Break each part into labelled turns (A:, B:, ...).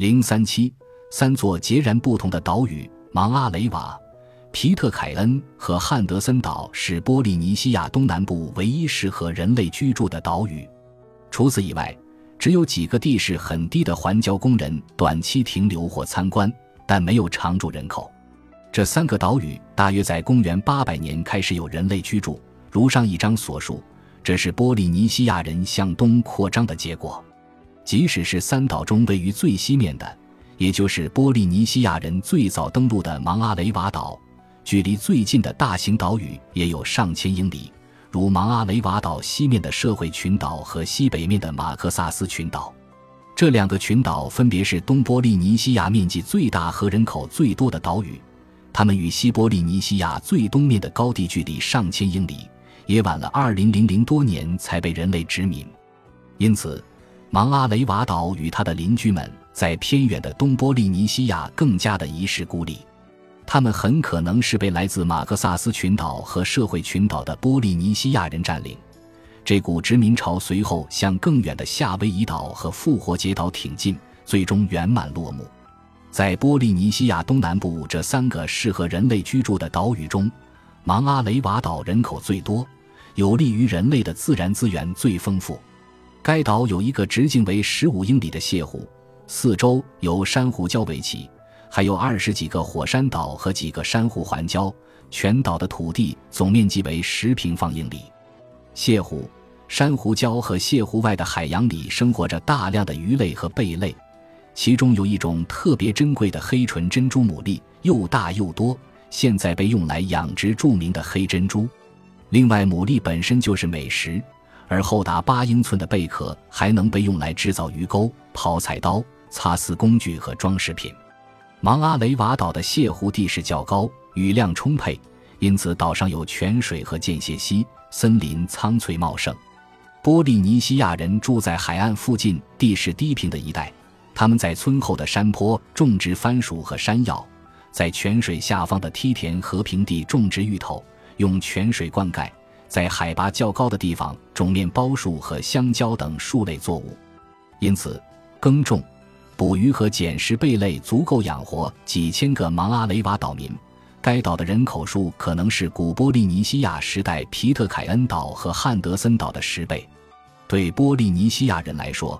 A: 零三七，三座截然不同的岛屿——芒阿雷瓦、皮特凯恩和汉德森岛，是波利尼西亚东南部唯一适合人类居住的岛屿。除此以外，只有几个地势很低的环礁工人短期停留或参观，但没有常住人口。这三个岛屿大约在公元八百年开始有人类居住。如上一章所述，这是波利尼西亚人向东扩张的结果。即使是三岛中位于最西面的，也就是波利尼西亚人最早登陆的芒阿雷瓦岛，距离最近的大型岛屿也有上千英里，如芒阿雷瓦岛西面的社会群岛和西北面的马克萨斯群岛。这两个群岛分别是东波利尼西亚面积最大和人口最多的岛屿。它们与西波利尼西亚最东面的高地距离上千英里，也晚了二零零零多年才被人类殖民。因此，芒阿雷瓦岛与它的邻居们在偏远的东波利尼西亚更加的遗世孤立。他们很可能是被来自马克萨斯群岛和社会群岛的波利尼西亚人占领。这股殖民潮随后向更远的夏威夷岛和复活节岛挺进，最终圆满落幕。在波利尼西亚东南部这三个适合人类居住的岛屿中，芒阿雷瓦岛人口最多，有利于人类的自然资源最丰富。该岛有一个直径为十五英里的泻湖，四周由珊瑚礁围起，还有二十几个火山岛和几个珊瑚环礁。全岛的土地总面积为十平方英里。泻湖、珊瑚礁和泻湖外的海洋里生活着大量的鱼类和贝类。其中有一种特别珍贵的黑纯珍珠牡蛎，又大又多，现在被用来养殖著名的黑珍珠。另外，牡蛎本身就是美食，而厚达八英寸的贝壳还能被用来制造鱼钩、刨菜刀、擦丝工具和装饰品。芒阿雷瓦岛的泻湖地势较高，雨量充沛，因此岛上有泉水和间歇溪，森林苍翠茂盛。波利尼西亚人住在海岸附近地势低平的一带。他们在村后的山坡种植番薯和山药，在泉水下方的梯田和平地种植芋头，用泉水灌溉；在海拔较高的地方种面包树和香蕉等树类作物。因此，耕种、捕鱼和捡拾贝类足够养活几千个芒阿雷瓦岛民。该岛的人口数可能是古波利尼西亚时代皮特凯恩岛和汉德森岛的十倍。对波利尼西亚人来说，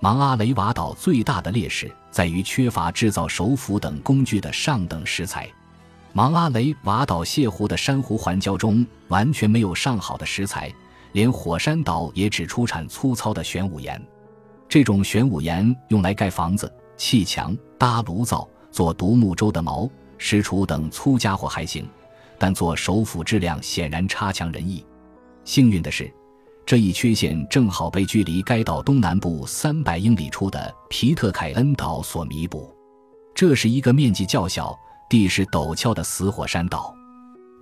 A: 芒阿雷瓦岛最大的劣势在于缺乏制造手斧等工具的上等石材。芒阿雷瓦岛泻湖的珊瑚环礁中完全没有上好的石材，连火山岛也只出产粗糙的玄武岩。这种玄武岩用来盖房子、砌墙、搭炉灶、做独木舟的锚、石杵等粗家伙还行，但做手斧质量显然差强人意。幸运的是。这一缺陷正好被距离该岛东南部三百英里处的皮特凯恩岛所弥补。这是一个面积较小、地势陡峭的死火山岛。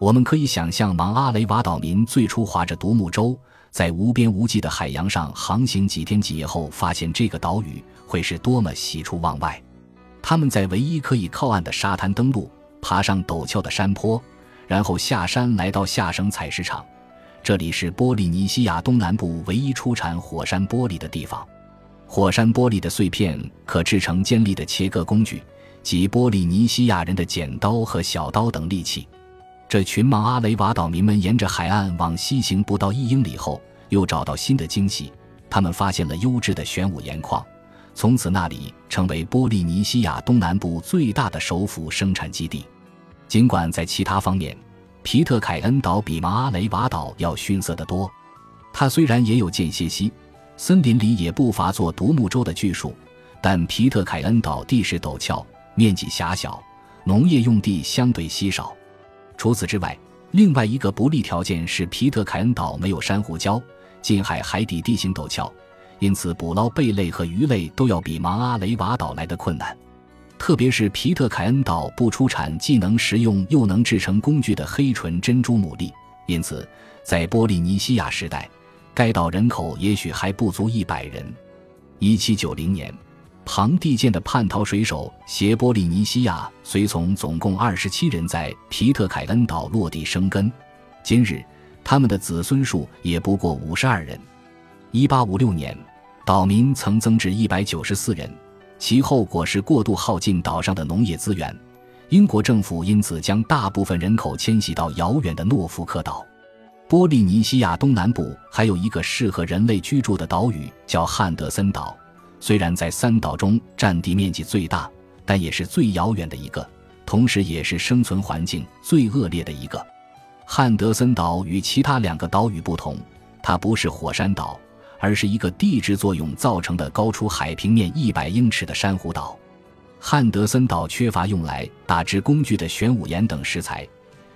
A: 我们可以想象，芒阿雷瓦岛民最初划着独木舟，在无边无际的海洋上航行几天几夜后，发现这个岛屿会是多么喜出望外。他们在唯一可以靠岸的沙滩登陆，爬上陡峭的山坡，然后下山来到下省采石场。这里是波利尼西亚东南部唯一出产火山玻璃的地方。火山玻璃的碎片可制成尖利的切割工具，及波利尼西亚人的剪刀和小刀等利器。这群芒阿雷瓦岛民们沿着海岸往西行不到一英里后，又找到新的惊喜：他们发现了优质的玄武岩矿。从此，那里成为波利尼西亚东南部最大的首府生产基地。尽管在其他方面，皮特凯恩岛比芒阿雷瓦岛要逊色得多。它虽然也有间歇溪，森林里也不乏做独木舟的巨树，但皮特凯恩岛地势陡峭，面积狭小，农业用地相对稀少。除此之外，另外一个不利条件是皮特凯恩岛没有珊瑚礁，近海海底地形陡峭，因此捕捞贝类和鱼类都要比芒阿雷瓦岛来的困难。特别是皮特凯恩岛不出产既能食用又能制成工具的黑纯珍珠牡蛎，因此在波利尼西亚时代，该岛人口也许还不足一百人。一七九零年，庞蒂舰的叛逃水手携波利尼西亚随从总共二十七人在皮特凯恩岛落地生根，今日他们的子孙数也不过五十二人。一八五六年，岛民曾增至一百九十四人。其后果是过度耗尽岛上的农业资源。英国政府因此将大部分人口迁徙到遥远的诺福克岛。波利尼西亚东南部还有一个适合人类居住的岛屿，叫汉德森岛。虽然在三岛中占地面积最大，但也是最遥远的一个，同时也是生存环境最恶劣的一个。汉德森岛与其他两个岛屿不同，它不是火山岛，而是一个地质作用造成的高出海平面一百英尺的珊瑚岛。汉德森岛缺乏用来打制工具的玄武岩等石材。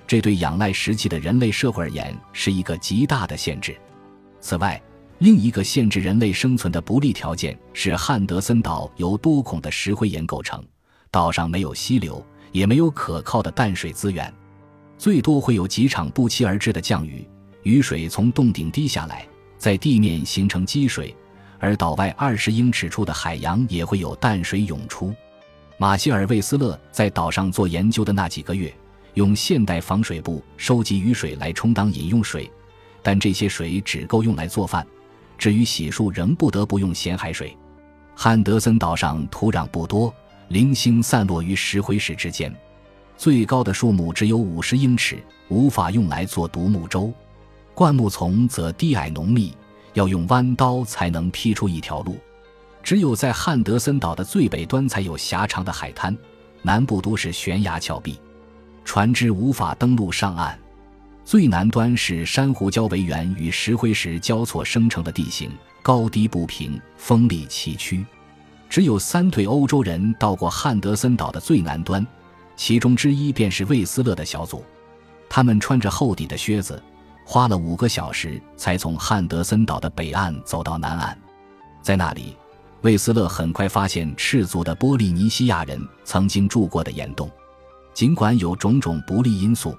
A: 这对仰赖石器的人类社会而言是一个极大的限制。此外，另一个限制人类生存的不利条件是汉德森岛由多孔的石灰岩构成，岛上没有溪流，也没有可靠的淡水资源，最多会有几场不期而至的降雨，雨水从洞顶滴下来，在地面形成积水，而岛外二十英尺处的海洋也会有淡水涌出。马歇尔·魏斯勒在岛上做研究的那几个月。用现代防水布收集雨水来充当饮用水，但这些水只够用来做饭。至于洗漱，仍不得不用咸海水。汉德森岛上土壤不多，零星散落于石灰石之间，最高的树木只有五十英尺，无法用来做独木舟。灌木丛则低矮浓密，要用弯刀才能劈出一条路。只有在汉德森岛的最北端才有狭长的海滩，南部都是悬崖峭壁。船只无法登陆上岸，最南端是珊瑚礁围圆与石灰石交错生成的地形，高低不平，风力崎岖。只有三对欧洲人到过汉德森岛的最南端，其中之一便是魏斯勒的小组。他们穿着厚底的靴子，花了五个小时才从汉德森岛的北岸走到南岸。在那里，魏斯勒很快发现赤足的波利尼西亚人曾经住过的岩洞。尽管有种种不利因素，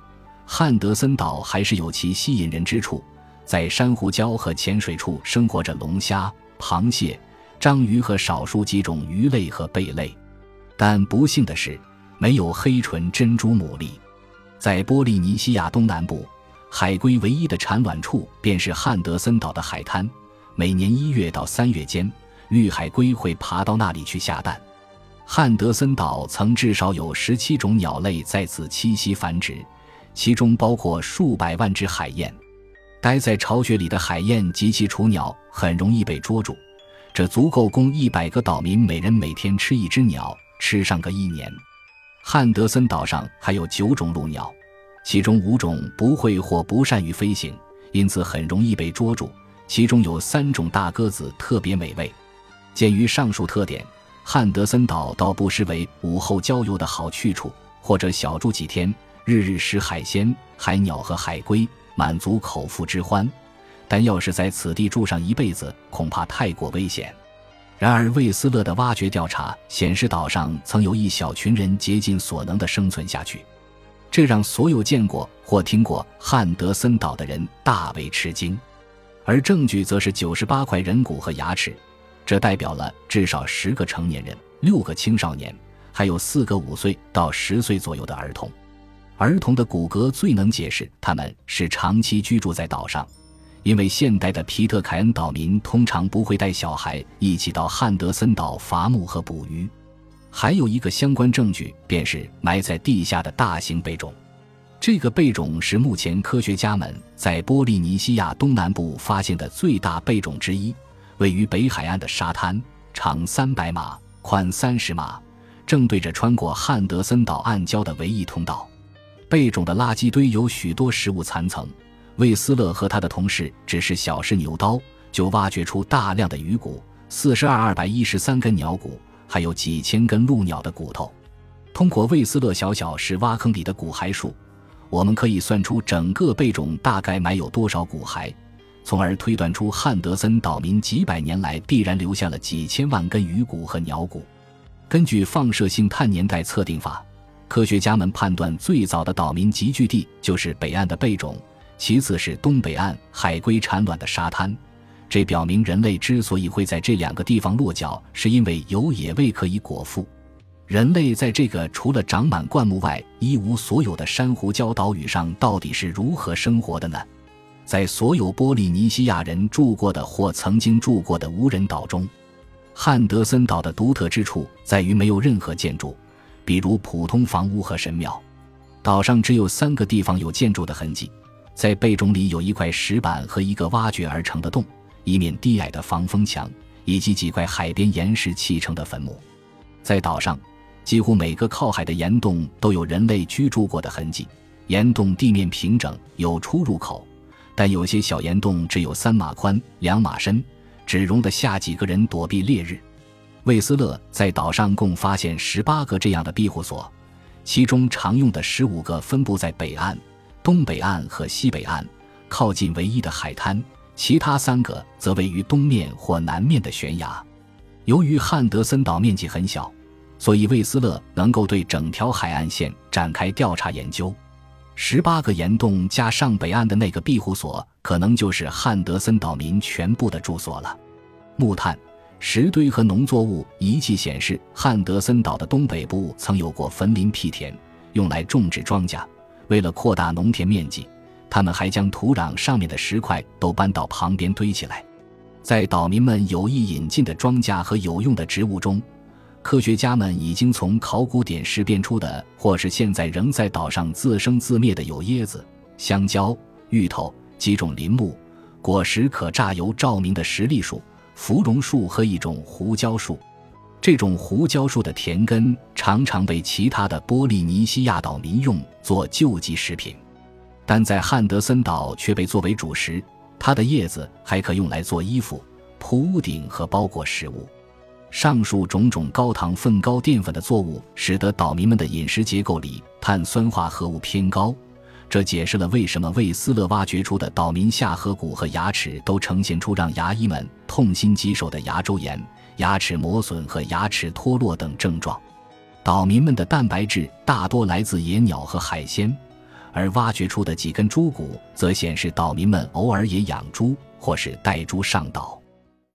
A: 汉德森岛还是有其吸引人之处。在珊瑚礁和浅水处生活着龙虾、螃蟹、章鱼和少数几种鱼类和贝类，但不幸的是，没有黑唇珍珠牡蛎。在波利尼西亚东南部，海龟唯一的产卵处便是汉德森岛的海滩。每年一月到三月间，绿海龟会爬到那里去下蛋。汉德森岛曾至少有十七种鸟类在此栖息繁殖，其中包括数百万只海燕。待在巢穴里的海燕及其雏鸟很容易被捉住，这足够供一百个岛民每人每天吃一只鸟，吃上个一年。汉德森岛上还有九种陆鸟，其中五种不会或不善于飞行，因此很容易被捉住。其中有三种大鸽子特别美味。鉴于上述特点。汉德森岛倒不失为午后郊游的好去处，或者小住几天，日日食海鲜、海鸟和海龟，满足口腹之欢。但要是在此地住上一辈子，恐怕太过危险。然而，魏斯勒的挖掘调查显示，岛上曾有一小群人竭尽所能地生存下去，这让所有见过或听过汉德森岛的人大为吃惊。而证据则是九十八块人骨和牙齿。这代表了至少十个成年人、六个青少年，还有四个五岁到十岁左右的儿童。儿童的骨骼最能解释他们是长期居住在岛上，因为现代的皮特凯恩岛民通常不会带小孩一起到汉德森岛伐木和捕鱼。还有一个相关证据，便是埋在地下的大型贝种。这个贝种是目前科学家们在波利尼西亚东南部发现的最大贝种之一。位于北海岸的沙滩，长三百码，宽三十码，正对着穿过汉德森岛暗礁的唯一通道。贝种的垃圾堆有许多食物残层。魏斯勒和他的同事只是小试牛刀，就挖掘出大量的鱼骨，四十二二百一十三根鸟骨，还有几千根鹿鸟的骨头。通过魏斯勒小小是挖坑里的骨骸数，我们可以算出整个贝种大概埋有多少骨骸。从而推断出汉德森岛民几百年来必然留下了几千万根鱼骨和鸟骨。根据放射性碳年代测定法，科学家们判断最早的岛民集聚地就是北岸的贝种，其次是东北岸海龟产卵的沙滩。这表明人类之所以会在这两个地方落脚，是因为有野味可以果腹。人类在这个除了长满灌木外一无所有的珊瑚礁岛屿上，到底是如何生活的呢？在所有波利尼西亚人住过的或曾经住过的无人岛中，汉德森岛的独特之处在于没有任何建筑，比如普通房屋和神庙。岛上只有三个地方有建筑的痕迹，在背冢里有一块石板和一个挖掘而成的洞，一面低矮的防风墙，以及几块海边岩石砌成的坟墓。在岛上，几乎每个靠海的岩洞都有人类居住过的痕迹。岩洞地面平整，有出入口，但有些小岩洞只有三码宽、两码深，只容得下几个人躲避烈日。魏斯勒在岛上共发现十八个这样的庇护所，其中常用的十五个分布在北岸、东北岸和西北岸，靠近唯一的海滩；其他三个则位于东面或南面的悬崖。由于汉德森岛面积很小，所以魏斯勒能够对整条海岸线展开调查研究。十八个岩洞加上北岸的那个庇护所，可能就是汉德森岛民全部的住所了。木炭、石堆和农作物遗迹显示，汉德森岛的东北部曾有过坟林辟田，用来种植庄稼。为了扩大农田面积，他们还将土壤上面的石块都搬到旁边堆起来。在岛民们有意引进的庄稼和有用的植物中，科学家们已经从考古点识辨出的，或是现在仍在岛上自生自灭的有椰子、香蕉、芋头几种林木，果实可榨油照明的石栗树、芙蓉树和一种胡椒树。这种胡椒树的田根常常被其他的波利尼西亚岛民用作救济食品，但在汉德森岛却被作为主食。它的叶子还可用来做衣服、铺屋顶和包裹食物。上述种种高糖分、高淀粉的作物，使得岛民们的饮食结构里碳酸化合物偏高。这解释了为什么魏斯勒挖掘出的岛民下颌骨和牙齿都呈现出让牙医们痛心疾首的牙周炎、牙齿磨损和牙齿脱落等症状。岛民们的蛋白质大多来自野鸟和海鲜，而挖掘出的几根猪骨则显示岛民们偶尔也养猪或是带猪上岛。